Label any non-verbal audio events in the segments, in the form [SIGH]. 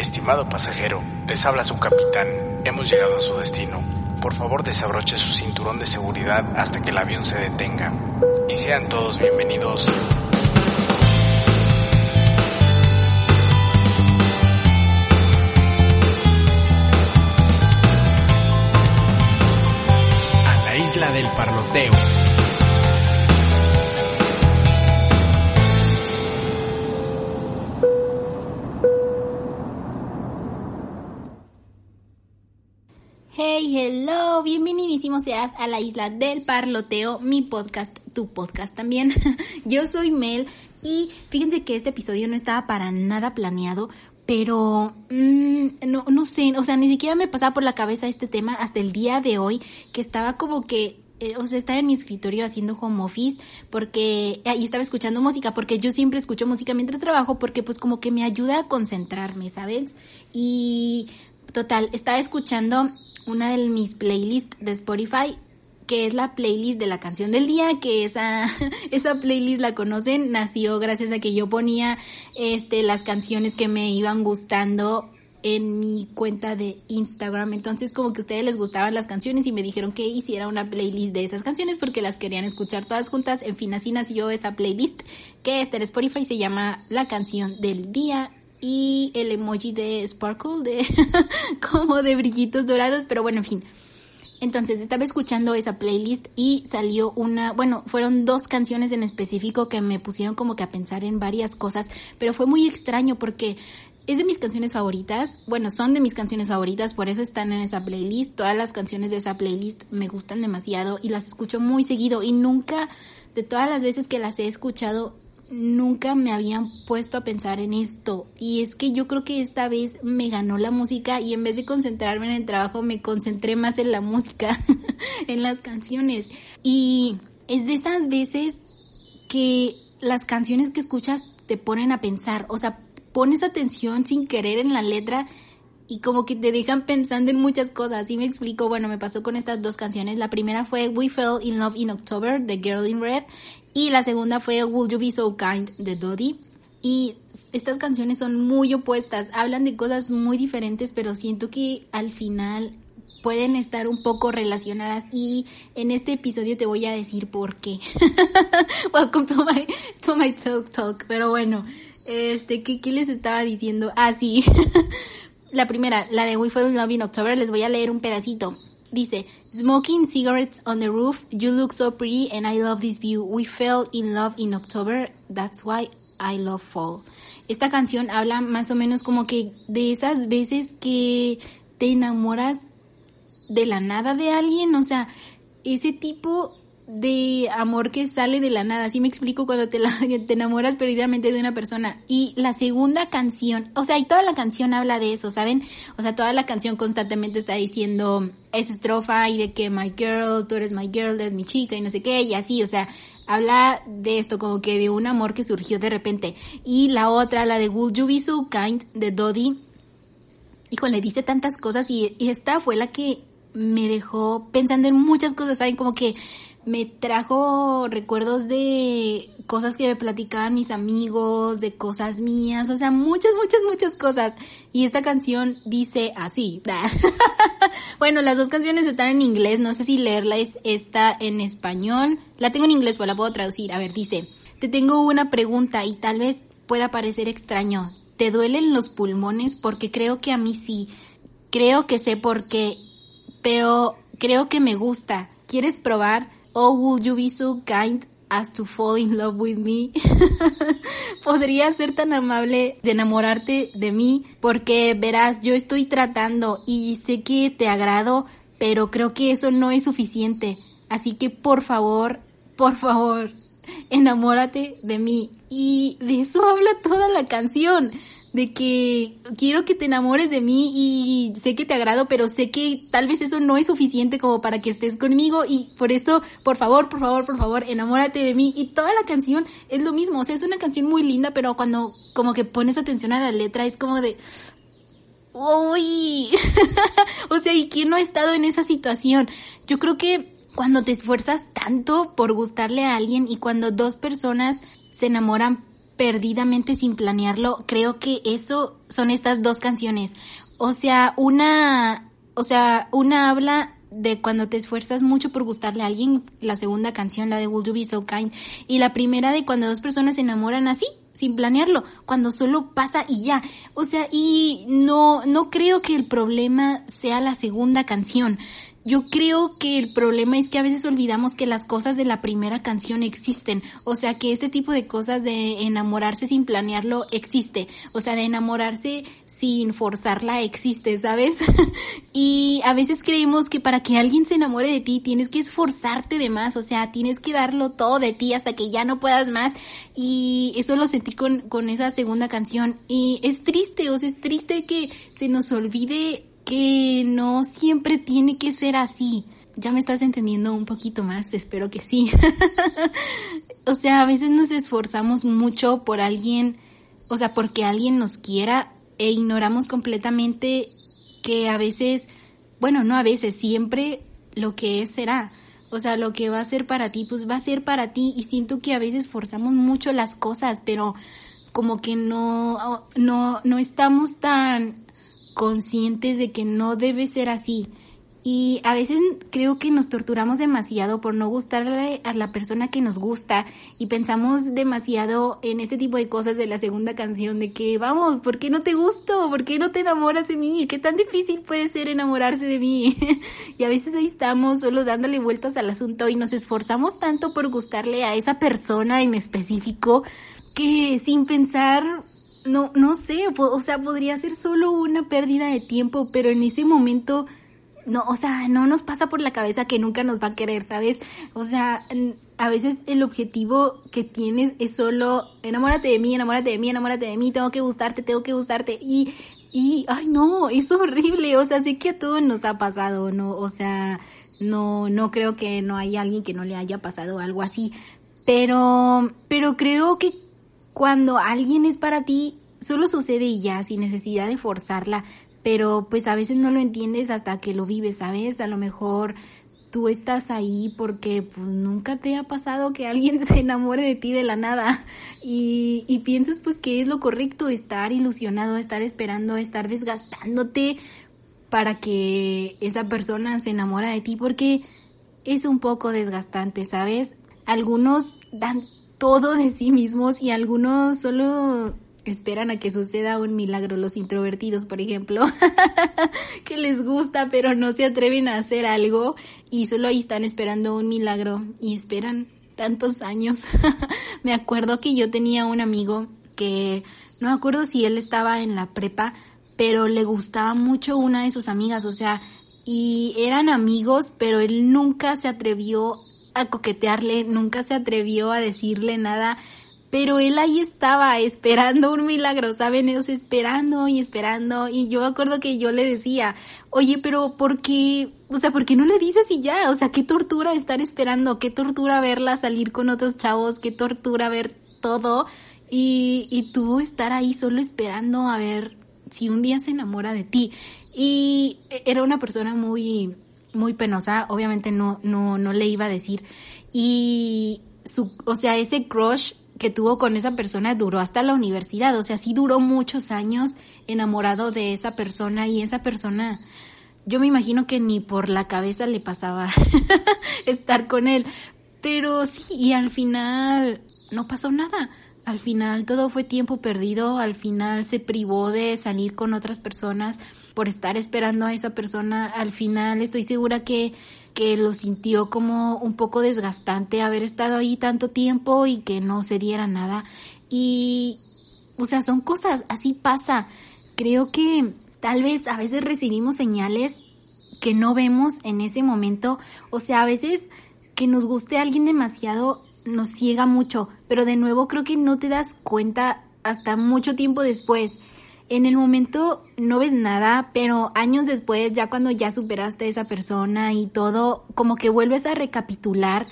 Estimado pasajero, les habla su capitán. Hemos llegado a su destino. Por favor desabroche su cinturón de seguridad hasta que el avión se detenga. Y sean todos bienvenidos a la isla del parloteo. Hello, bienvenidísimos seas a la isla del parloteo, mi podcast, tu podcast también. [LAUGHS] Yo soy Mel y fíjense que este episodio no estaba para nada planeado, pero mmm, no, no sé, o sea, ni siquiera me pasaba por la cabeza este tema hasta el día de hoy, que estaba como que eh, o sea, estaba en mi escritorio haciendo home office porque ahí estaba escuchando música porque yo siempre escucho música mientras trabajo porque pues como que me ayuda a concentrarme, ¿sabes? Y total, estaba escuchando una de mis playlists de Spotify que es la playlist de la canción del día, que esa, [LAUGHS] esa playlist la conocen, nació gracias a que yo ponía este las canciones que me iban gustando en mi cuenta de Instagram. Entonces como que a ustedes les gustaban las canciones y me dijeron que hiciera una playlist de esas canciones porque las querían escuchar todas juntas. En fin, así nació esa playlist que está en Spotify, se llama La canción del día y el emoji de sparkle, de [LAUGHS] como de brillitos dorados, pero bueno, en fin. Entonces estaba escuchando esa playlist y salió una, bueno, fueron dos canciones en específico que me pusieron como que a pensar en varias cosas, pero fue muy extraño porque es de mis canciones favoritas, bueno, son de mis canciones favoritas, por eso están en esa playlist, todas las canciones de esa playlist me gustan demasiado y las escucho muy seguido y nunca, de todas las veces que las he escuchado, nunca me habían puesto a pensar en esto. Y es que yo creo que esta vez me ganó la música y en vez de concentrarme en el trabajo me concentré más en la [LAUGHS] música, en las canciones. Y es de esas veces que las canciones que escuchas te ponen a pensar, o sea, pones atención sin querer en la letra y como que te dejan pensando en muchas cosas. Y me explico, bueno, me pasó con estas dos canciones. La primera fue We Fell in Love in October de Girl in Red y la segunda fue Will You Be So Kind de Dodie. Y estas canciones son muy opuestas, hablan de cosas muy diferentes, pero siento que al final pueden estar un poco relacionadas y en este episodio te voy a decir por qué. [LAUGHS] Welcome to my, to my talk talk. Pero bueno, este, ¿qué, qué les estaba diciendo? Ah, sí. [LAUGHS] la primera, la de We Fell in Love in October, les voy a leer un pedacito. Dice, Smoking cigarettes on the roof, you look so pretty and I love this view. We fell in love in October, that's why I love fall. Esta canción habla más o menos como que de esas veces que te enamoras de la nada de alguien, o sea, ese tipo de amor que sale de la nada. Así me explico cuando te, la, [LAUGHS] te enamoras perdidamente de una persona. Y la segunda canción, o sea, y toda la canción habla de eso, ¿saben? O sea, toda la canción constantemente está diciendo esa estrofa y de que my girl, tú eres my girl, eres mi chica y no sé qué, y así, o sea, habla de esto como que de un amor que surgió de repente. Y la otra, la de Will You Be So Kind de Dodie, híjole, dice tantas cosas y, y esta fue la que me dejó pensando en muchas cosas, ¿saben? Como que me trajo recuerdos de cosas que me platicaban mis amigos, de cosas mías, o sea, muchas, muchas, muchas cosas. Y esta canción dice así. [LAUGHS] bueno, las dos canciones están en inglés, no sé si leerla es esta en español. La tengo en inglés, pues la puedo traducir. A ver, dice, te tengo una pregunta y tal vez pueda parecer extraño. ¿Te duelen los pulmones? Porque creo que a mí sí. Creo que sé por qué, pero creo que me gusta. ¿Quieres probar? Oh, would you be so kind as to fall in love with me? [LAUGHS] Podría ser tan amable de enamorarte de mí porque verás, yo estoy tratando y sé que te agrado, pero creo que eso no es suficiente. Así que por favor, por favor, [LAUGHS] enamórate de mí. Y de eso habla toda la canción de que quiero que te enamores de mí y sé que te agrado, pero sé que tal vez eso no es suficiente como para que estés conmigo y por eso, por favor, por favor, por favor, enamórate de mí. Y toda la canción es lo mismo, o sea, es una canción muy linda, pero cuando como que pones atención a la letra es como de... ¡Uy! [LAUGHS] o sea, ¿y quién no ha estado en esa situación? Yo creo que cuando te esfuerzas tanto por gustarle a alguien y cuando dos personas se enamoran perdidamente sin planearlo, creo que eso son estas dos canciones. O sea, una, o sea, una habla de cuando te esfuerzas mucho por gustarle a alguien, la segunda canción, la de Will You Be So Kind, y la primera de cuando dos personas se enamoran así, sin planearlo, cuando solo pasa y ya. O sea, y no, no creo que el problema sea la segunda canción, yo creo que el problema es que a veces olvidamos que las cosas de la primera canción existen. O sea, que este tipo de cosas de enamorarse sin planearlo existe. O sea, de enamorarse sin forzarla existe, ¿sabes? [LAUGHS] y a veces creemos que para que alguien se enamore de ti tienes que esforzarte de más. O sea, tienes que darlo todo de ti hasta que ya no puedas más. Y eso lo sentí con, con esa segunda canción. Y es triste, o sea, es triste que se nos olvide que no siempre tiene que ser así. Ya me estás entendiendo un poquito más, espero que sí. [LAUGHS] o sea, a veces nos esforzamos mucho por alguien, o sea, porque alguien nos quiera e ignoramos completamente que a veces, bueno, no a veces, siempre lo que es será. O sea, lo que va a ser para ti, pues va a ser para ti. Y siento que a veces forzamos mucho las cosas, pero como que no, no, no estamos tan conscientes de que no debe ser así. Y a veces creo que nos torturamos demasiado por no gustarle a la persona que nos gusta y pensamos demasiado en este tipo de cosas de la segunda canción de que vamos, ¿por qué no te gusto? ¿Por qué no te enamoras de mí? ¿Qué tan difícil puede ser enamorarse de mí? [LAUGHS] y a veces ahí estamos solo dándole vueltas al asunto y nos esforzamos tanto por gustarle a esa persona en específico que sin pensar no, no sé, o sea, podría ser solo una pérdida de tiempo, pero en ese momento, no, o sea, no nos pasa por la cabeza que nunca nos va a querer, ¿sabes? O sea, a veces el objetivo que tienes es solo, enamórate de mí, enamórate de mí, enamórate de mí, tengo que gustarte, tengo que gustarte, y, y, ay no, [LAUGHS] es horrible, o sea, sé que a todos nos ha pasado, ¿no? O sea, no, no creo que no haya alguien que no le haya pasado algo así, pero, pero creo que cuando alguien es para ti, solo sucede y ya, sin necesidad de forzarla, pero pues a veces no lo entiendes hasta que lo vives, ¿sabes? A lo mejor tú estás ahí porque pues nunca te ha pasado que alguien [LAUGHS] se enamore de ti de la nada y, y piensas pues que es lo correcto estar ilusionado, estar esperando, estar desgastándote para que esa persona se enamora de ti porque es un poco desgastante, ¿sabes? Algunos dan todo de sí mismos y algunos solo esperan a que suceda un milagro, los introvertidos, por ejemplo, [LAUGHS] que les gusta pero no se atreven a hacer algo y solo ahí están esperando un milagro y esperan tantos años. [LAUGHS] me acuerdo que yo tenía un amigo que no me acuerdo si él estaba en la prepa, pero le gustaba mucho una de sus amigas, o sea, y eran amigos, pero él nunca se atrevió a coquetearle, nunca se atrevió a decirle nada, pero él ahí estaba esperando un milagro, ¿saben? Esperando y esperando y yo acuerdo que yo le decía, oye, pero ¿por qué? O sea, ¿por qué no le dices y ya? O sea, qué tortura estar esperando, qué tortura verla salir con otros chavos, qué tortura ver todo y, y tú estar ahí solo esperando a ver si un día se enamora de ti. Y era una persona muy muy penosa, obviamente no, no, no le iba a decir. Y su, o sea, ese crush que tuvo con esa persona duró hasta la universidad, o sea, sí duró muchos años enamorado de esa persona y esa persona, yo me imagino que ni por la cabeza le pasaba [LAUGHS] estar con él, pero sí, y al final no pasó nada. Al final todo fue tiempo perdido, al final se privó de salir con otras personas por estar esperando a esa persona. Al final estoy segura que, que lo sintió como un poco desgastante haber estado ahí tanto tiempo y que no se diera nada. Y, o sea, son cosas, así pasa. Creo que tal vez a veces recibimos señales que no vemos en ese momento. O sea, a veces que nos guste a alguien demasiado nos ciega mucho, pero de nuevo creo que no te das cuenta hasta mucho tiempo después en el momento no ves nada, pero años después, ya cuando ya superaste a esa persona y todo, como que vuelves a recapitular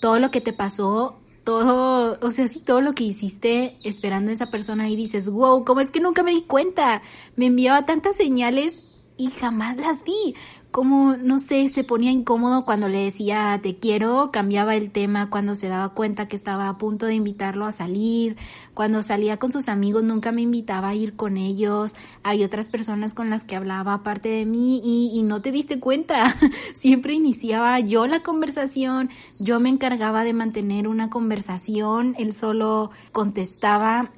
todo lo que te pasó, todo, o sea, sí, todo lo que hiciste esperando a esa persona y dices, wow, ¿cómo es que nunca me di cuenta? Me enviaba tantas señales y jamás las vi. Como, no sé, se ponía incómodo cuando le decía te quiero, cambiaba el tema cuando se daba cuenta que estaba a punto de invitarlo a salir, cuando salía con sus amigos nunca me invitaba a ir con ellos, hay otras personas con las que hablaba aparte de mí y, y no te diste cuenta, [LAUGHS] siempre iniciaba yo la conversación, yo me encargaba de mantener una conversación, él solo contestaba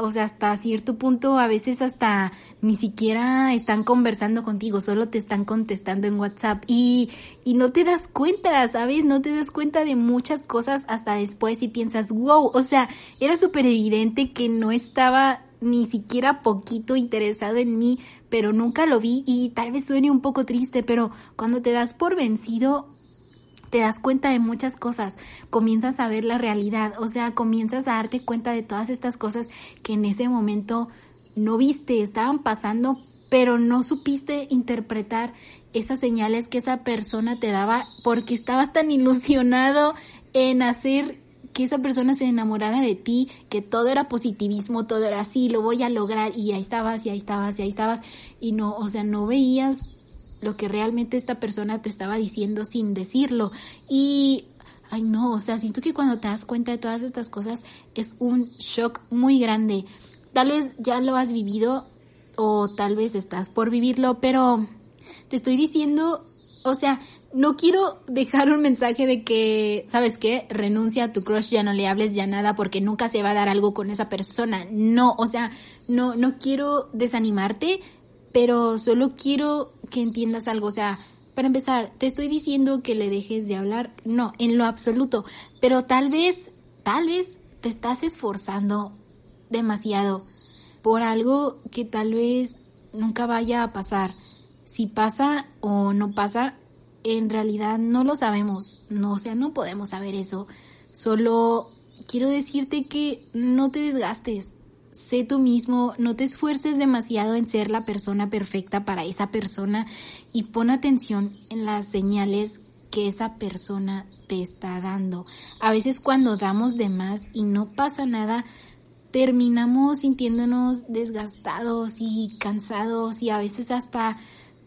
o sea, hasta cierto punto a veces hasta ni siquiera están conversando contigo, solo te están contestando en WhatsApp y, y no te das cuenta, ¿sabes? No te das cuenta de muchas cosas hasta después y piensas, wow, o sea, era súper evidente que no estaba ni siquiera poquito interesado en mí, pero nunca lo vi y tal vez suene un poco triste, pero cuando te das por vencido, te das cuenta de muchas cosas, comienzas a ver la realidad, o sea, comienzas a darte cuenta de todas estas cosas que en ese momento no viste, estaban pasando, pero no supiste interpretar esas señales que esa persona te daba porque estabas tan ilusionado en hacer que esa persona se enamorara de ti, que todo era positivismo, todo era así, lo voy a lograr y ahí estabas y ahí estabas y ahí estabas y no, o sea, no veías lo que realmente esta persona te estaba diciendo sin decirlo. Y, ay no, o sea, siento que cuando te das cuenta de todas estas cosas es un shock muy grande. Tal vez ya lo has vivido o tal vez estás por vivirlo, pero te estoy diciendo, o sea, no quiero dejar un mensaje de que, ¿sabes qué? Renuncia a tu crush, ya no le hables ya nada porque nunca se va a dar algo con esa persona. No, o sea, no, no quiero desanimarte, pero solo quiero que entiendas algo, o sea, para empezar, te estoy diciendo que le dejes de hablar, no, en lo absoluto, pero tal vez, tal vez te estás esforzando demasiado por algo que tal vez nunca vaya a pasar. Si pasa o no pasa, en realidad no lo sabemos, no, o sea, no podemos saber eso. Solo quiero decirte que no te desgastes, sé tú mismo, no te esfuerces demasiado en ser la persona perfecta para esa persona y pon atención en las señales que esa persona te está dando. A veces cuando damos de más y no pasa nada, terminamos sintiéndonos desgastados y cansados y a veces hasta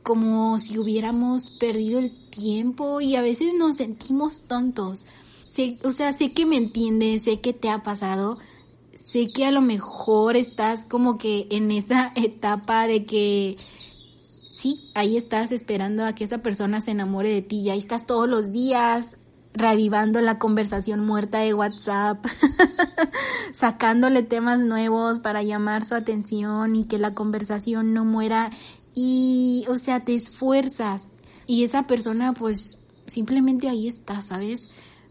como si hubiéramos perdido el tiempo y a veces nos sentimos tontos. o sea, sé que me entiendes, sé que te ha pasado, sé que a lo mejor estás como que en esa [LAUGHS] etapa de que sí, ahí estás esperando a que esa persona se enamore de ti y ahí estás todos los días revivando la conversación muerta de WhatsApp, [LAUGHS] sacándole temas nuevos para llamar su atención y que la conversación no muera y, o sea, te esfuerzas y esa persona pues simplemente ahí está, ¿sabes?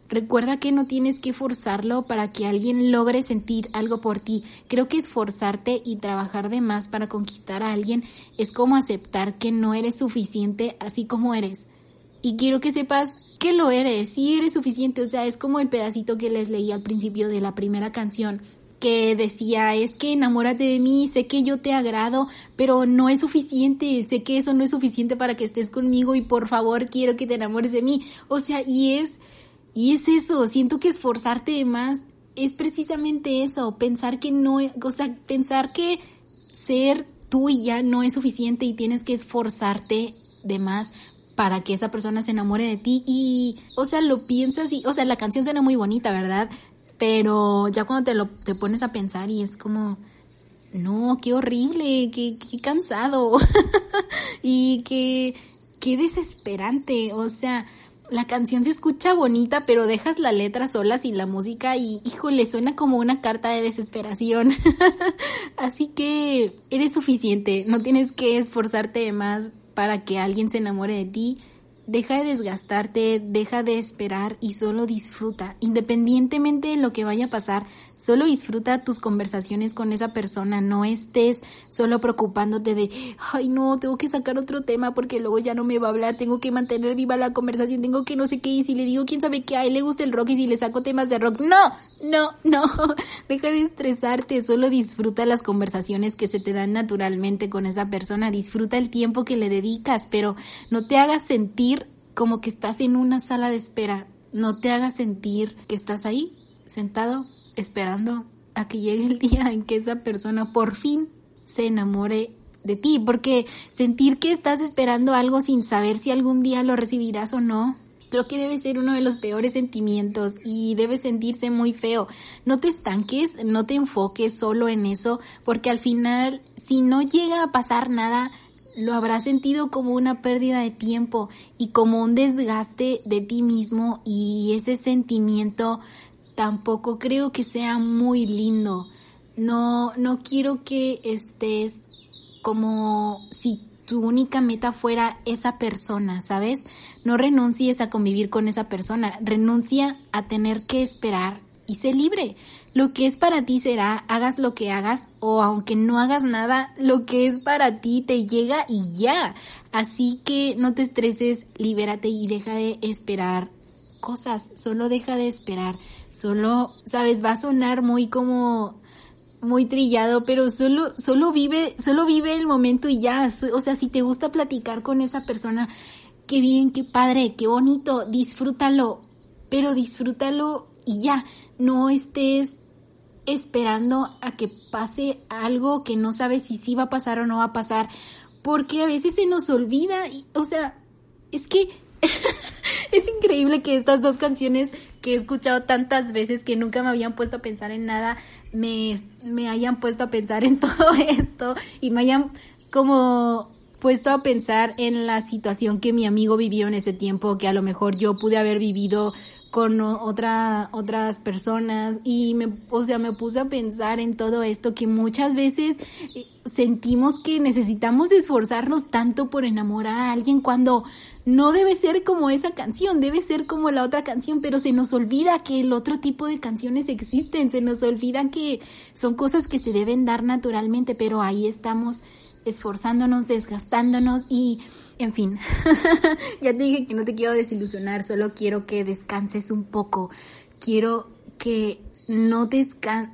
Recuerda que no tienes que forzarlo para que alguien logre sentir algo por ti. Creo que esforzarte y trabajar de más para conquistar a alguien es como aceptar que no eres suficiente así como eres. Y quiero que sepas que lo eres, sí eres suficiente, o sea, es como el pedacito que les leí al principio de la primera canción que decía, es que enamórate de mí, sé que yo te agrado, pero no es suficiente, sé que eso no es suficiente para que estés conmigo y por favor quiero que te enamores de mí. O sea, y es y es eso, siento que esforzarte más es precisamente eso, pensar que no, o sea, pensar que ser tú y ya no es suficiente y tienes que esforzarte de más para que esa persona se enamore de ti y, o sea, lo piensas y, o sea, la canción suena muy bonita, ¿verdad? Pero ya cuando te lo te pones a pensar y es como, no, qué horrible, qué, qué cansado [LAUGHS] y qué, qué desesperante, o sea, la canción se escucha bonita, pero dejas la letra sola sin la música y, híjole, suena como una carta de desesperación. [LAUGHS] Así que eres suficiente, no tienes que esforzarte más para que alguien se enamore de ti. Deja de desgastarte, deja de esperar y solo disfruta. Independientemente de lo que vaya a pasar, solo disfruta tus conversaciones con esa persona. No estés solo preocupándote de, ay no, tengo que sacar otro tema porque luego ya no me va a hablar, tengo que mantener viva la conversación, tengo que no sé qué y si le digo quién sabe qué, a él le gusta el rock y si le saco temas de rock. No, no, no. [LAUGHS] Deja de estresarte, solo disfruta las conversaciones que se te dan naturalmente con esa persona. Disfruta el tiempo que le dedicas, pero no te hagas sentir como que estás en una sala de espera. No te hagas sentir que estás ahí, sentado, esperando a que llegue el día en que esa persona por fin se enamore de ti, porque sentir que estás esperando algo sin saber si algún día lo recibirás o no, creo que debe ser uno de los peores sentimientos y debe sentirse muy feo. No te estanques, no te enfoques solo en eso, porque al final, si no llega a pasar nada, lo habrás sentido como una pérdida de tiempo y como un desgaste de ti mismo y ese sentimiento tampoco creo que sea muy lindo. No, no quiero que estés como si tu única meta fuera esa persona, ¿sabes? No renuncies a convivir con esa persona, renuncia a tener que esperar y sé libre. Lo que es para ti será, hagas lo que hagas o aunque no hagas nada, lo que es para ti te llega y ya. Así que no te estreses, libérate y deja de esperar cosas, solo deja de esperar, solo, sabes, va a sonar muy como muy trillado, pero solo solo vive, solo vive el momento y ya, o sea, si te gusta platicar con esa persona, qué bien, qué padre, qué bonito, disfrútalo, pero disfrútalo y ya, no estés esperando a que pase algo que no sabes si sí va a pasar o no va a pasar, porque a veces se nos olvida, y, o sea, es que [LAUGHS] es increíble que estas dos canciones que he escuchado tantas veces que nunca me habían puesto a pensar en nada, me, me hayan puesto a pensar en [LAUGHS] todo esto y me hayan como puesto a pensar en la situación que mi amigo vivió en ese tiempo, que a lo mejor yo pude haber vivido con otra, otras personas y me, o sea, me puse a pensar en todo esto que muchas veces eh, sentimos que necesitamos esforzarnos tanto por enamorar a alguien cuando no debe ser como esa canción, debe ser como la otra canción, pero se nos olvida que el otro tipo de canciones existen, se nos olvida que son cosas que se deben dar naturalmente, pero ahí estamos esforzándonos, desgastándonos y en fin, [LAUGHS] ya te dije que no te quiero desilusionar, solo quiero que descanses un poco. Quiero que no te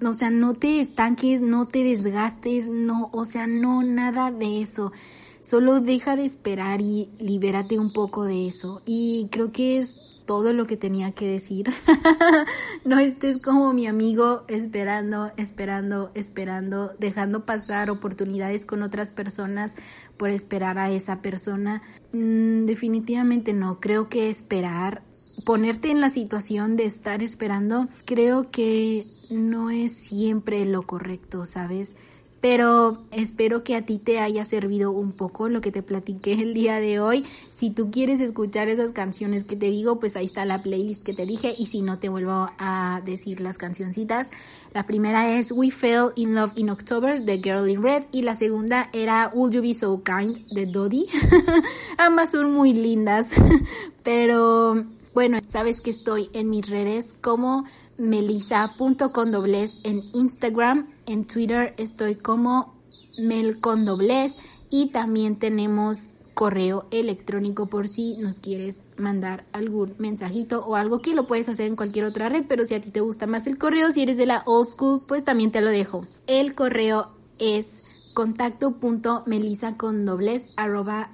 o sea, no te estanques, no te desgastes, no, o sea, no nada de eso. Solo deja de esperar y libérate un poco de eso. Y creo que es todo lo que tenía que decir. [LAUGHS] no estés como mi amigo esperando, esperando, esperando, dejando pasar oportunidades con otras personas por esperar a esa persona. Mm, definitivamente no, creo que esperar, ponerte en la situación de estar esperando, creo que no es siempre lo correcto, ¿sabes? Pero espero que a ti te haya servido un poco lo que te platiqué el día de hoy. Si tú quieres escuchar esas canciones que te digo, pues ahí está la playlist que te dije y si no te vuelvo a decir las cancioncitas. La primera es We Fell in Love in October de Girl in Red y la segunda era Would You Be So Kind de Dodie. [LAUGHS] Ambas son muy lindas, [LAUGHS] pero bueno, sabes que estoy en mis redes como melisa.condoblez en Instagram, en Twitter estoy como melcondoblez y también tenemos correo electrónico por si nos quieres mandar algún mensajito o algo que lo puedes hacer en cualquier otra red, pero si a ti te gusta más el correo, si eres de la old school, pues también te lo dejo. El correo es contacto.melisacondoblez arroba,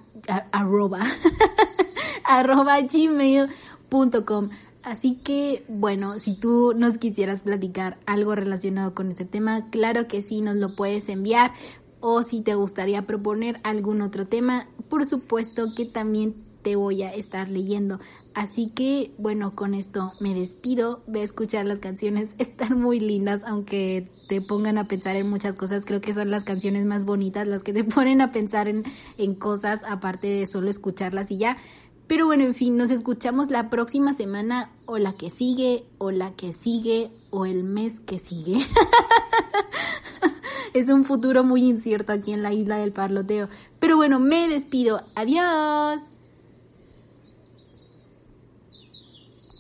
arroba, [LAUGHS] arroba gmail.com. Así que, bueno, si tú nos quisieras platicar algo relacionado con este tema, claro que sí, nos lo puedes enviar. O si te gustaría proponer algún otro tema, por supuesto que también te voy a estar leyendo. Así que, bueno, con esto me despido. Ve a escuchar las canciones. [LAUGHS] Están muy lindas, aunque te pongan a pensar en muchas cosas. Creo que son las canciones más bonitas, las que te [LAUGHS] ponen a pensar en, en cosas, aparte de solo escucharlas y ya. Pero bueno, en fin, nos escuchamos la próxima semana o la que sigue o la que sigue o el mes que sigue. [LAUGHS] es un futuro muy incierto aquí en la isla del Parloteo. Pero bueno, me despido. Adiós.